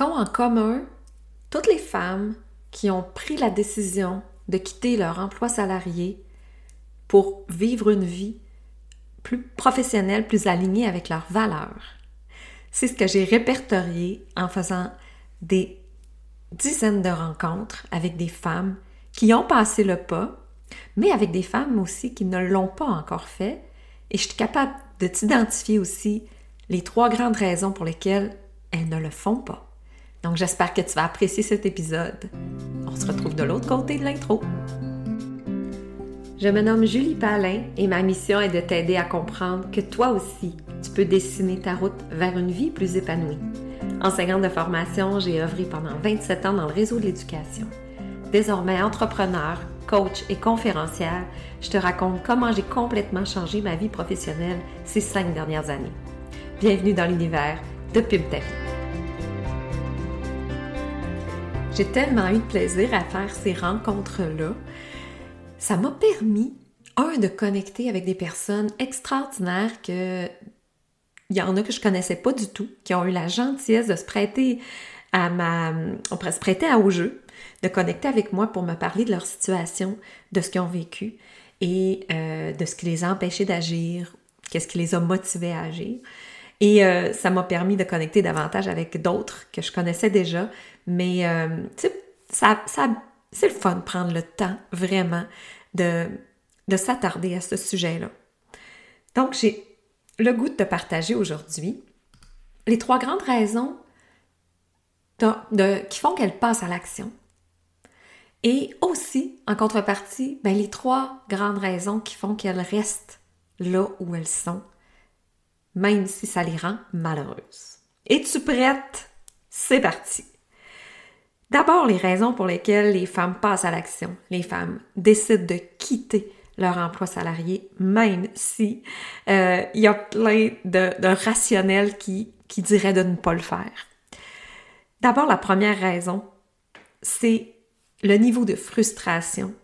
qu'ont en commun toutes les femmes qui ont pris la décision de quitter leur emploi salarié pour vivre une vie plus professionnelle, plus alignée avec leurs valeurs. C'est ce que j'ai répertorié en faisant des dizaines de rencontres avec des femmes qui ont passé le pas, mais avec des femmes aussi qui ne l'ont pas encore fait. Et je suis capable de t'identifier aussi les trois grandes raisons pour lesquelles elles ne le font pas. Donc j'espère que tu vas apprécier cet épisode. On se retrouve de l'autre côté de l'intro. Je me nomme Julie Palin et ma mission est de t'aider à comprendre que toi aussi, tu peux dessiner ta route vers une vie plus épanouie. Enseignante de formation, j'ai œuvré pendant 27 ans dans le réseau de l'éducation. Désormais entrepreneur, coach et conférencière, je te raconte comment j'ai complètement changé ma vie professionnelle ces cinq dernières années. Bienvenue dans l'univers de Pub J'ai tellement eu de plaisir à faire ces rencontres-là. Ça m'a permis, un, de connecter avec des personnes extraordinaires que il y en a que je connaissais pas du tout, qui ont eu la gentillesse de se prêter à ma, on pourrait se prêter à au jeu, de connecter avec moi pour me parler de leur situation, de ce qu'ils ont vécu et euh, de ce qui les a empêchés d'agir, qu'est-ce qui les a motivés à agir. Et euh, ça m'a permis de connecter davantage avec d'autres que je connaissais déjà. Mais euh, c'est le fun de prendre le temps vraiment de, de s'attarder à ce sujet-là. Donc, j'ai le goût de te partager aujourd'hui les trois grandes raisons qui font qu'elle passe à l'action. Et aussi, en contrepartie, ben, les trois grandes raisons qui font qu'elles restent là où elles sont même si ça les rend malheureuses. Es-tu prête? C'est parti! D'abord, les raisons pour lesquelles les femmes passent à l'action. Les femmes décident de quitter leur emploi salarié, même si euh, il y a plein de, de rationnels qui, qui diraient de ne pas le faire. D'abord, la première raison, c'est le niveau de frustration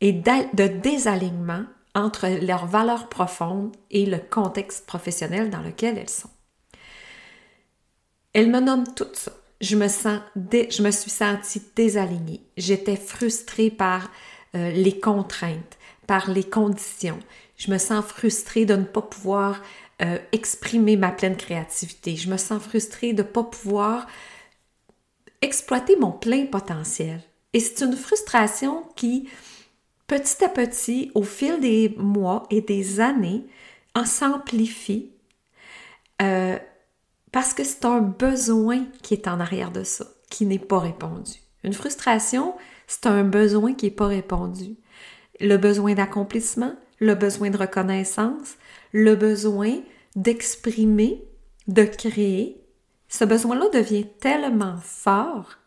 et de désalignement entre leurs valeurs profondes et le contexte professionnel dans lequel elles sont. Elles me nomment tout ça. Je me, sens je me suis sentie désalignée. J'étais frustrée par euh, les contraintes, par les conditions. Je me sens frustrée de ne pas pouvoir euh, exprimer ma pleine créativité. Je me sens frustrée de ne pas pouvoir exploiter mon plein potentiel. Et c'est une frustration qui petit à petit, au fil des mois et des années, en s'amplifie euh, parce que c'est un besoin qui est en arrière de ça, qui n'est pas répondu. Une frustration, c'est un besoin qui n'est pas répondu. Le besoin d'accomplissement, le besoin de reconnaissance, le besoin d'exprimer, de créer, ce besoin-là devient tellement fort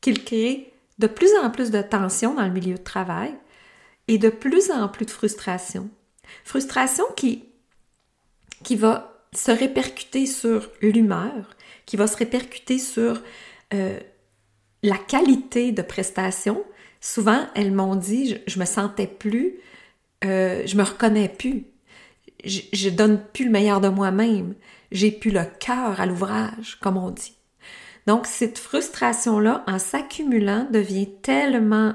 qu'il crée de plus en plus de tension dans le milieu de travail, et de plus en plus de frustration. Frustration qui, qui va se répercuter sur l'humeur, qui va se répercuter sur euh, la qualité de prestation. Souvent, elles m'ont dit, je, me sentais plus, euh, je me reconnais plus, je, donne plus le meilleur de moi-même, j'ai plus le cœur à l'ouvrage, comme on dit. Donc, cette frustration-là, en s'accumulant, devient tellement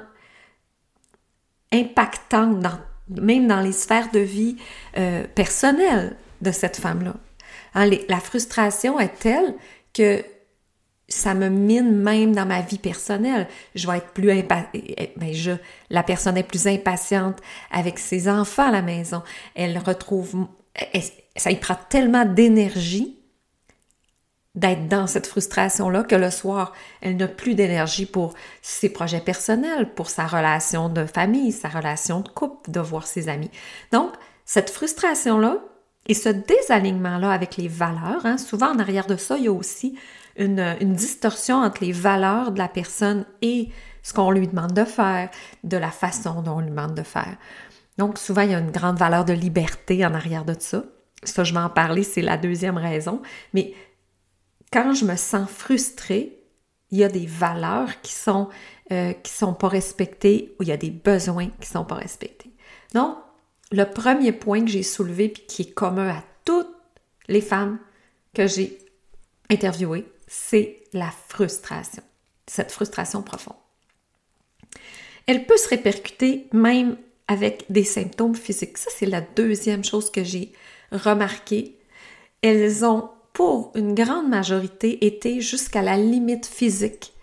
impactante, même dans les sphères de vie euh, personnelles de cette femme-là. Hein, la frustration est telle que ça me mine même dans ma vie personnelle. Je vais être plus impatiente. Eh, eh, ben je, la personne est plus impatiente avec ses enfants à la maison. Elle retrouve, ça y prend tellement d'énergie d'être dans cette frustration-là que le soir, elle n'a plus d'énergie pour ses projets personnels, pour sa relation de famille, sa relation de couple, de voir ses amis. Donc, cette frustration-là et ce désalignement-là avec les valeurs, hein, souvent en arrière de ça, il y a aussi une, distorsion entre les valeurs de la personne et ce qu'on lui demande de faire, de la façon dont on lui demande de faire. Donc, souvent, il y a une grande valeur de liberté en arrière de ça. Ça, je vais en parler, c'est la deuxième raison. Mais quand je me sens frustrée, il y a des valeurs qui sont euh, qui sont pas respectées ou il y a des besoins qui sont pas respectés. Donc, le premier point que j'ai soulevé puis qui est commun à toutes les femmes que j'ai interviewées, c'est la frustration, cette frustration profonde. Elle peut se répercuter même avec des symptômes physiques. Ça, c'est la deuxième chose que j'ai remarqué. Elles ont, pour une grande majorité, été jusqu'à la limite physique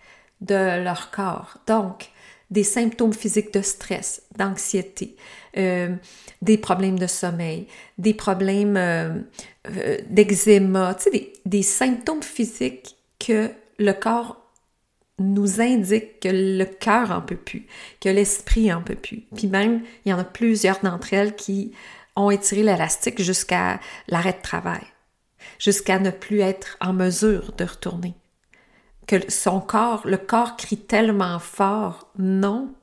de leur corps. Donc, des symptômes physiques de stress, d'anxiété, euh, des problèmes de sommeil, des problèmes euh, euh, d'eczéma, tu sais, des, des, symptômes physiques que le corps nous indique que le cœur en peut plus, que l'esprit en peut plus. Puis même, il y en a plusieurs d'entre elles qui ont étiré l'élastique jusqu'à l'arrêt de travail, jusqu'à ne plus être en mesure de retourner. Que son corps, le corps crie tellement fort, non.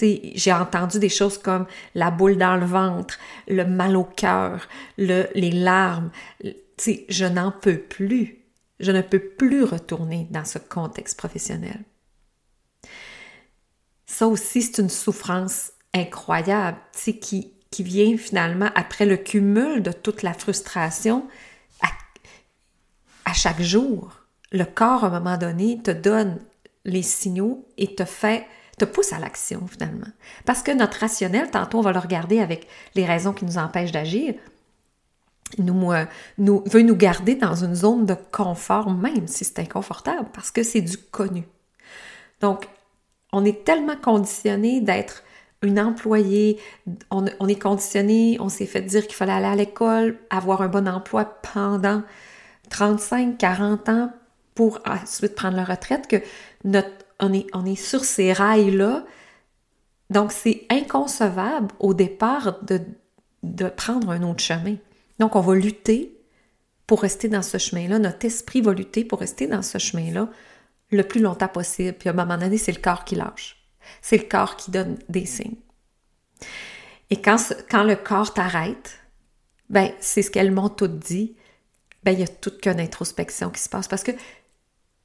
J'ai entendu des choses comme la boule dans le ventre, le mal au cœur, le, les larmes. je n'en peux plus. Je ne peux plus retourner dans ce contexte professionnel. Ça aussi, c'est une souffrance incroyable, qui, qui vient finalement après le cumul de toute la frustration à, chaque jour. Le corps, à un moment donné, te donne les signaux et te fait te pousse à l'action finalement. Parce que notre rationnel, tantôt on va le regarder avec les raisons qui nous empêchent d'agir, nous, euh, veut nous garder dans une zone de confort, même si c'est inconfortable, parce que c'est du connu. Donc, on est tellement conditionné d'être une employée, on, on est conditionné, on s'est fait dire qu'il fallait aller à l'école, avoir un bon emploi pendant 35, 40 ans pour ensuite prendre la retraite, que notre, on, est, on sur ces rails-là. Donc, c'est inconcevable au départ de, de prendre un autre chemin. Donc, on va lutter pour rester dans ce chemin-là. Notre esprit va lutter pour rester dans ce chemin-là le plus longtemps possible. Puis à un moment donné, c'est le corps qui lâche. C'est le corps qui donne des signes. Et quand, le corps t'arrête, ben, c'est ce qu'elles m'ont toutes dit, ben, il y a toute qu'une introspection qui se passe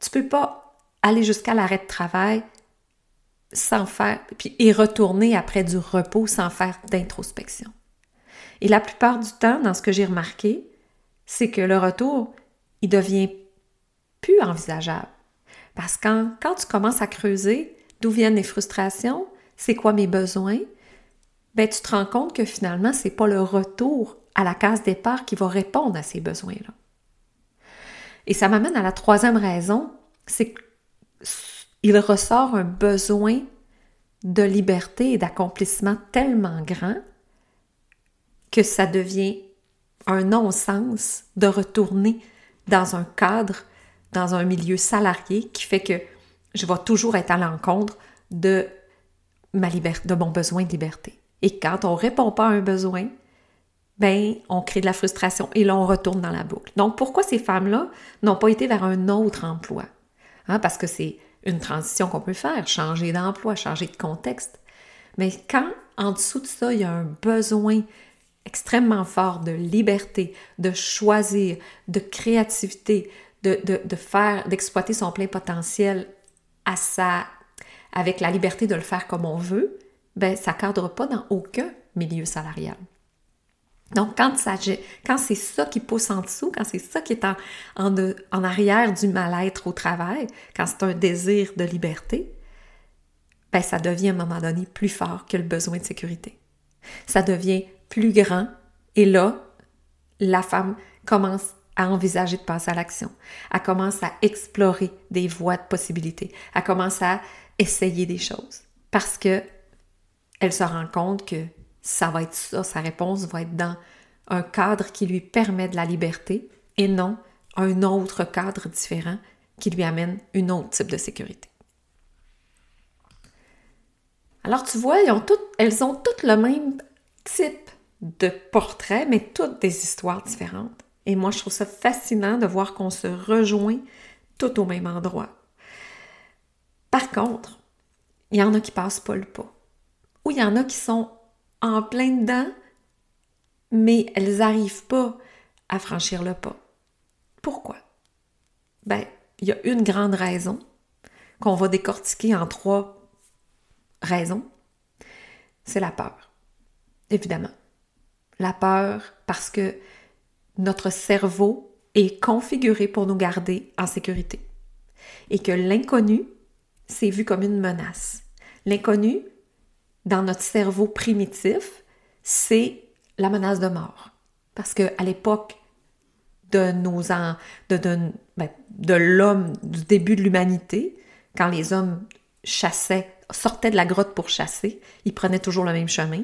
tu peux pas aller jusqu'à l'arrêt de travail sans faire, et retourner après du repos sans faire d'introspection. Et la plupart du temps, dans ce que j'ai remarqué, c'est que le retour, il devient plus envisageable. Parce que quand, tu commences à creuser d'où viennent les frustrations, c'est quoi mes besoins, ben tu te rends compte que finalement, c'est pas le retour à la case départ qui va répondre à ces besoins-là. Et ça m'amène à la troisième raison, c'est qu'il ressort un besoin de liberté et d'accomplissement tellement grand que ça devient un non-sens de retourner dans un cadre, dans un milieu salarié qui fait que je vais toujours être à l'encontre de mon besoin de liberté. Et quand on répond pas à un besoin, ben, on crée de la frustration et là, on retourne dans la boucle. Donc, pourquoi ces femmes-là n'ont pas été vers un autre emploi? Hein, parce que c'est une transition qu'on peut faire, changer d'emploi, changer de contexte. Mais quand, en dessous de ça, il y a un besoin extrêmement fort de liberté, de choisir, de créativité, de, faire, d'exploiter son plein potentiel à sa, avec la liberté de le faire comme on veut, ben, ça cadre pas dans aucun milieu salarial. Donc, quand, c'est ça qui pousse en dessous, quand c'est ça qui est en arrière du mal-être au travail, quand c'est un désir de liberté, ben, ça devient à un moment donné plus fort que le besoin de sécurité. Ça devient plus grand. Et là, la femme commence à envisager de passer à l'action. Elle commence à explorer des voies de possibilités. Elle commence à essayer des choses. Parce que elle se rend compte que ça va être ça, sa réponse va être dans un cadre qui lui permet de la liberté et non un autre cadre différent qui lui amène un autre type de sécurité. Alors tu vois, elles ont toutes, elles ont toutes le même type de portraits, mais toutes des histoires différentes. Et moi, je trouve ça fascinant de voir qu'on se rejoint tout au même endroit. Par contre, il y en a qui passent pas le pas. Ou il y en a qui sont en plein dedans, mais elles n'arrivent pas à franchir le pas. Pourquoi? Ben, il y a une grande raison qu'on va décortiquer en trois raisons. C'est la peur, évidemment la peur, parce que notre cerveau est configuré pour nous garder en sécurité. et que l'inconnu, c'est vu comme une menace. L'inconnu, dans notre cerveau primitif, c'est la menace de mort. Parce qu'à l'époque de nos de, ben, de l'homme, du début de l'humanité, quand les hommes chassaient, sortaient de la grotte pour chasser, ils prenaient toujours le même chemin,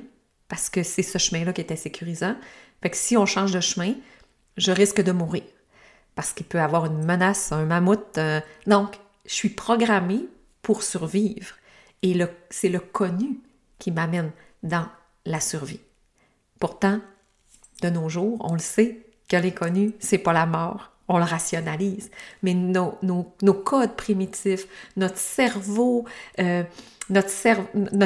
parce que c'est ce chemin-là qui était sécurisant. Fait que si on change de chemin, je risque de mourir. Parce qu'il peut avoir une menace, un mammouth. Euh, donc, je suis programmée pour survivre. Et c'est le connu qui m'amène dans la survie. Pourtant, de nos jours, on le sait que l'inconnu, c'est pas la mort. On le rationalise. Mais nos, codes primitifs, notre cerveau, euh, notre,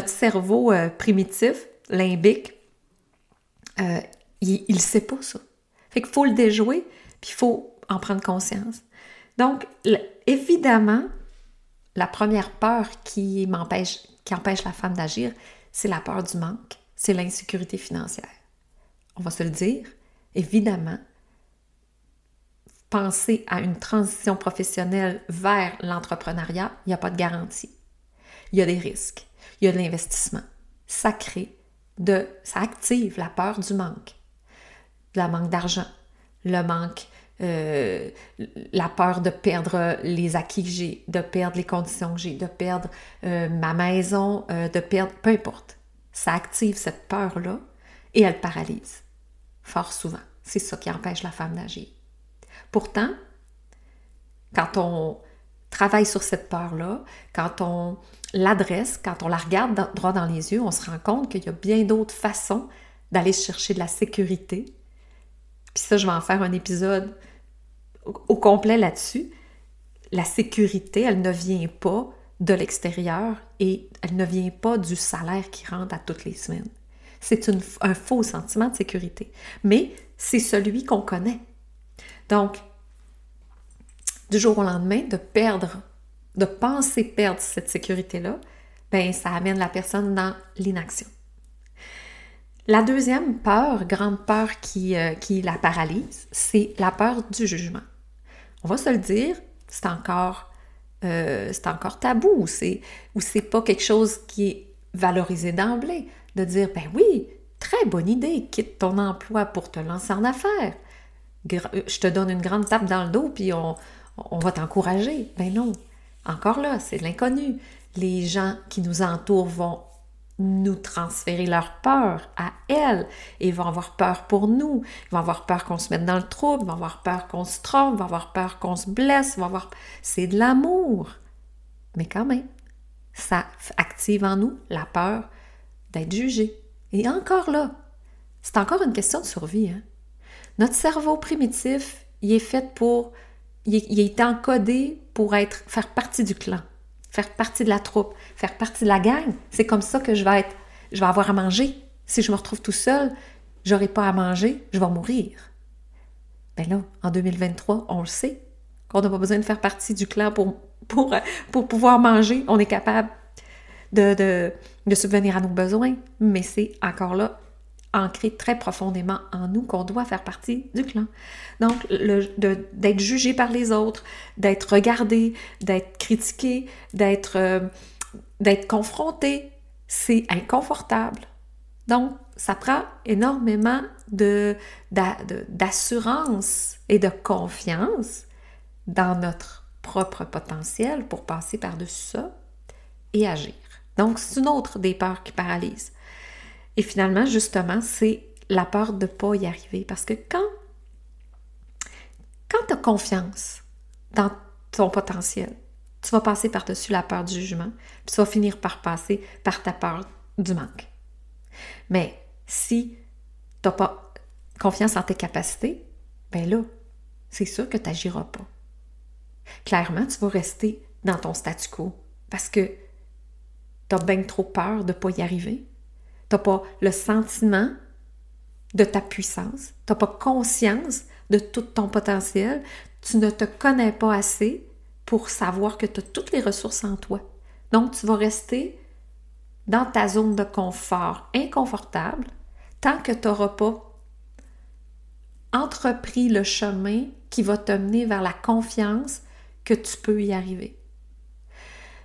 cerveau euh, primitif, limbique, euh, il ne sait pas ça. Fait qu'il faut le déjouer, puis il faut en prendre conscience. Donc, évidemment, la première peur qui m'empêche, qui empêche la femme d'agir, c'est la peur du manque, c'est l'insécurité financière. On va se le dire, évidemment, penser à une transition professionnelle vers l'entrepreneuriat, il n'y a pas de garantie. Il y a des risques, il y a de l'investissement. Ça crée de, ça active la peur du manque, la manque d'argent, le manque euh, la peur de perdre les acquis que j'ai, de perdre les conditions que j'ai, de perdre euh, ma maison, euh, de perdre, peu importe. Ça active cette peur-là et elle paralyse, fort souvent. C'est ça qui empêche la femme d'agir. Pourtant, quand on travaille sur cette peur-là, quand on l'adresse, quand on la regarde droit dans les yeux, on se rend compte qu'il y a bien d'autres façons d'aller chercher de la sécurité. Puis ça, je vais en faire un épisode au complet là-dessus. La sécurité, elle ne vient pas de l'extérieur et elle ne vient pas du salaire qui rentre à toutes les semaines. C'est un faux sentiment de sécurité, mais c'est celui qu'on connaît. Donc, du jour au lendemain, de perdre, de penser perdre cette sécurité-là, ben ça amène la personne dans l'inaction. La deuxième peur, grande peur qui, euh, qui la paralyse, c'est la peur du jugement on va se le dire, c'est encore, euh, encore tabou, ou c'est, ou c'est pas quelque chose qui est valorisé d'emblée, de dire, ben oui, très bonne idée, quitte ton emploi pour te lancer en affaires. Je te donne une grande tape dans le dos, puis on, on va t'encourager. Ben non, encore là, c'est l'inconnu. Les gens qui nous entourent vont nous transférer leur peur à elles. Et ils vont avoir peur pour nous. Ils vont avoir peur qu'on se mette dans le trouble. Ils vont avoir peur qu'on se trompe. Ils vont avoir peur qu'on se blesse. Vont avoir... C'est de l'amour. Mais quand même, ça active en nous la peur d'être jugé. Et encore là, c'est encore une question de survie. Hein? Notre cerveau primitif, il est fait pour... Il il encodé pour être, faire partie du clan faire partie de la troupe, faire partie de la gang. C'est comme ça que je vais être, je vais avoir à manger. Si je me retrouve tout seul, j'aurai pas à manger, je vais mourir. Ben là, en 2023, on le sait, qu'on n'a pas besoin de faire partie du clan pour, pour, pour pouvoir manger. On est capable de, de, de subvenir à nos besoins, mais c'est encore là ancré très profondément en nous qu'on doit faire partie du clan. Donc, d'être jugé par les autres, d'être regardé, d'être critiqué, d'être euh, confronté, c'est inconfortable. Donc, ça prend énormément d'assurance et de confiance dans notre propre potentiel pour passer par-dessus ça et agir. Donc, c'est une autre des peurs qui paralyse. Et finalement, justement, c'est la peur de ne pas y arriver. Parce que quand, quand tu as confiance dans ton potentiel, tu vas passer par-dessus la peur du jugement, puis tu vas finir par passer par ta peur du manque. Mais si tu n'as pas confiance en tes capacités, ben là, c'est sûr que tu n'agiras pas. Clairement, tu vas rester dans ton statu quo parce que tu as bien trop peur de ne pas y arriver. Tu n'as pas le sentiment de ta puissance, tu n'as pas conscience de tout ton potentiel, tu ne te connais pas assez pour savoir que tu as toutes les ressources en toi. Donc, tu vas rester dans ta zone de confort inconfortable tant que tu n'auras pas entrepris le chemin qui va te mener vers la confiance que tu peux y arriver.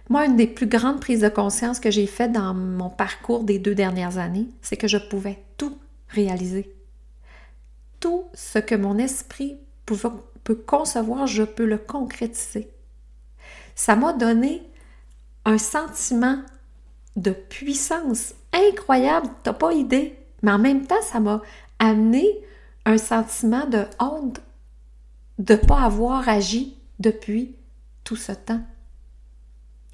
Moi, une des plus grandes prises de conscience que j'ai faites dans mon parcours des deux dernières années, c'est que je pouvais tout réaliser. Tout ce que mon esprit peut concevoir, je peux le concrétiser. Ça m'a donné un sentiment de puissance incroyable, t'as pas idée. Mais en même temps, ça m'a amené un sentiment de honte de ne pas avoir agi depuis tout ce temps.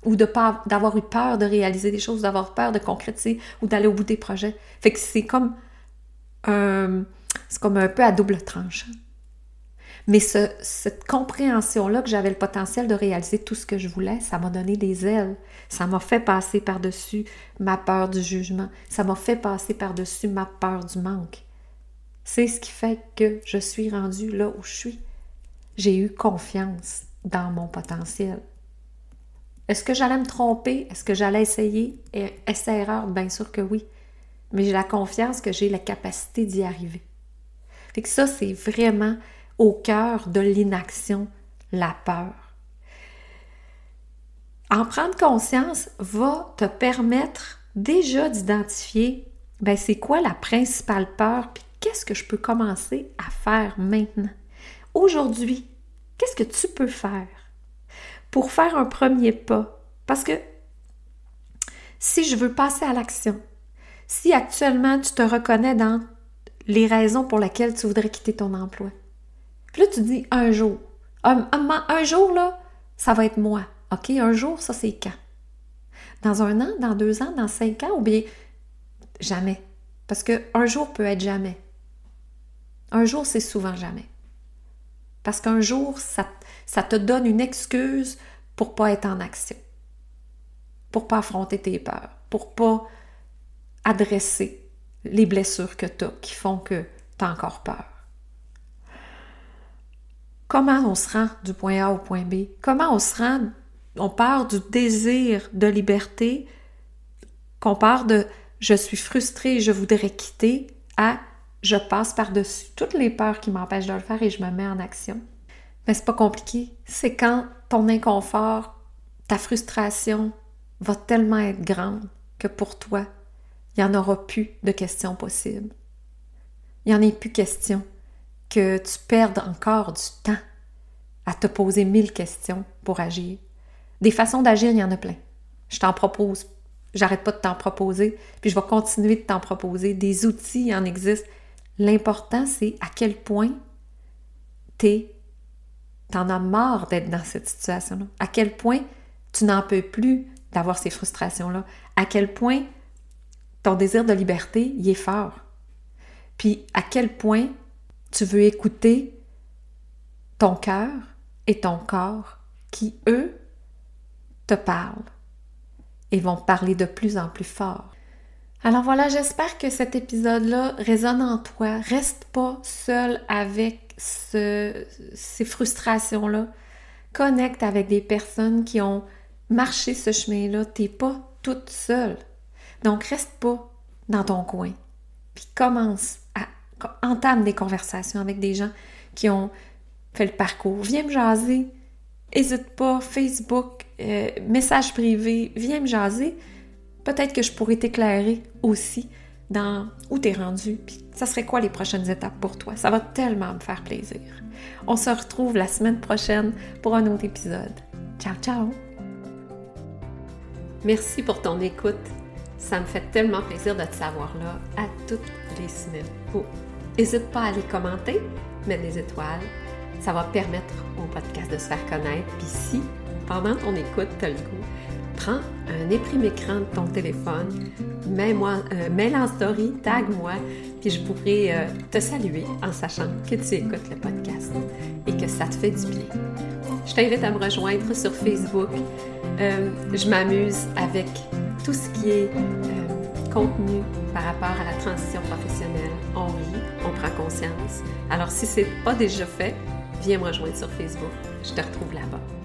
Ou de pas d'avoir eu peur de réaliser des choses, d'avoir peur de concrétiser ou d'aller au bout des projets. Fait que c'est comme un, c'est comme un peu à double tranche. Mais cette compréhension-là que j'avais le potentiel de réaliser tout ce que je voulais, ça m'a donné des ailes. Ça m'a fait passer par-dessus ma peur du jugement. Ça m'a fait passer par-dessus ma peur du manque. C'est ce qui fait que je suis rendue là où je suis. J'ai eu confiance dans mon potentiel. Est-ce que j'allais me tromper? Est-ce que j'allais essayer? Essai-erreur, bien sûr que oui. Mais j'ai la confiance que j'ai la capacité d'y arriver. Fait ça, c'est vraiment au cœur de l'inaction, la peur. En prendre conscience va te permettre déjà d'identifier ben, c'est quoi la principale peur, puis qu'est-ce que je peux commencer à faire maintenant? Aujourd'hui, qu'est-ce que tu peux faire? Pour faire un premier pas? Parce que si je veux passer à l'action, si actuellement tu te reconnais dans les raisons pour lesquelles tu voudrais quitter ton emploi, puis là tu dis un jour, un, un jour là, ça va être moi. OK, un jour, ça c'est quand? Dans un an, dans deux ans, dans cinq ans, ou bien jamais? Parce qu'un jour peut être jamais. Un jour, c'est souvent jamais. Parce qu'un jour, ça, te donne une excuse pour pas être en action, pour pas affronter tes peurs, pour pas adresser les blessures que tu as qui font que tu as encore peur. Comment on se rend du point A au point B? Comment on se rend, on part du désir de liberté, qu'on part de je suis frustrée, je voudrais quitter, à je passe par-dessus toutes les peurs qui m'empêchent de le faire et je me mets en action. Mais c'est pas compliqué. C'est quand ton inconfort, ta frustration va tellement être grande que pour toi, il n'y en aura plus de questions possibles. Il n'y en a plus question que tu perdes encore du temps à te poser mille questions pour agir. Des façons d'agir, il y en a plein. Je t'en propose. J'arrête pas de t'en proposer, puis je vais continuer de t'en proposer. Des outils, il en existe. L'important, c'est à quel point tu t'en as marre d'être dans cette situation-là. À quel point tu n'en peux plus d'avoir ces frustrations-là. À quel point ton désir de liberté, il est fort. Puis à quel point tu veux écouter ton cœur et ton corps qui, eux, te parlent et vont parler de plus en plus fort. Alors voilà, j'espère que cet épisode-là résonne en toi. Reste pas seul avec ces frustrations-là. Connecte avec des personnes qui ont marché ce chemin-là. T'es pas toute seule. Donc reste pas dans ton coin. Puis commence à entame des conversations avec des gens qui ont fait le parcours. Viens me jaser. N'hésite pas, Facebook, euh, message privé, viens me jaser peut-être que je pourrais t'éclairer aussi dans où tu es rendu, puis ça serait quoi les prochaines étapes pour toi? Ça va tellement me faire plaisir. On se retrouve la semaine prochaine pour un autre épisode. Ciao, ciao! Merci pour ton écoute. Ça me fait tellement plaisir de te savoir là à toutes les semaines. n'hésite pas à aller commenter, mettre des étoiles. Ça va permettre au podcast de se faire connaître. Puis si, pendant ton écoute, tu as le goût prends un éprime écran de ton téléphone, mets-moi, euh, mets en story, tag-moi, puis je pourrai euh, te saluer en sachant que tu écoutes le podcast et que ça te fait du bien. Je t'invite à me rejoindre sur Facebook. Euh, je m'amuse avec tout ce qui est contenu par rapport à la transition professionnelle. On rit, on prend conscience. Alors si c'est pas déjà fait, viens me rejoindre sur Facebook. Je te retrouve là-bas.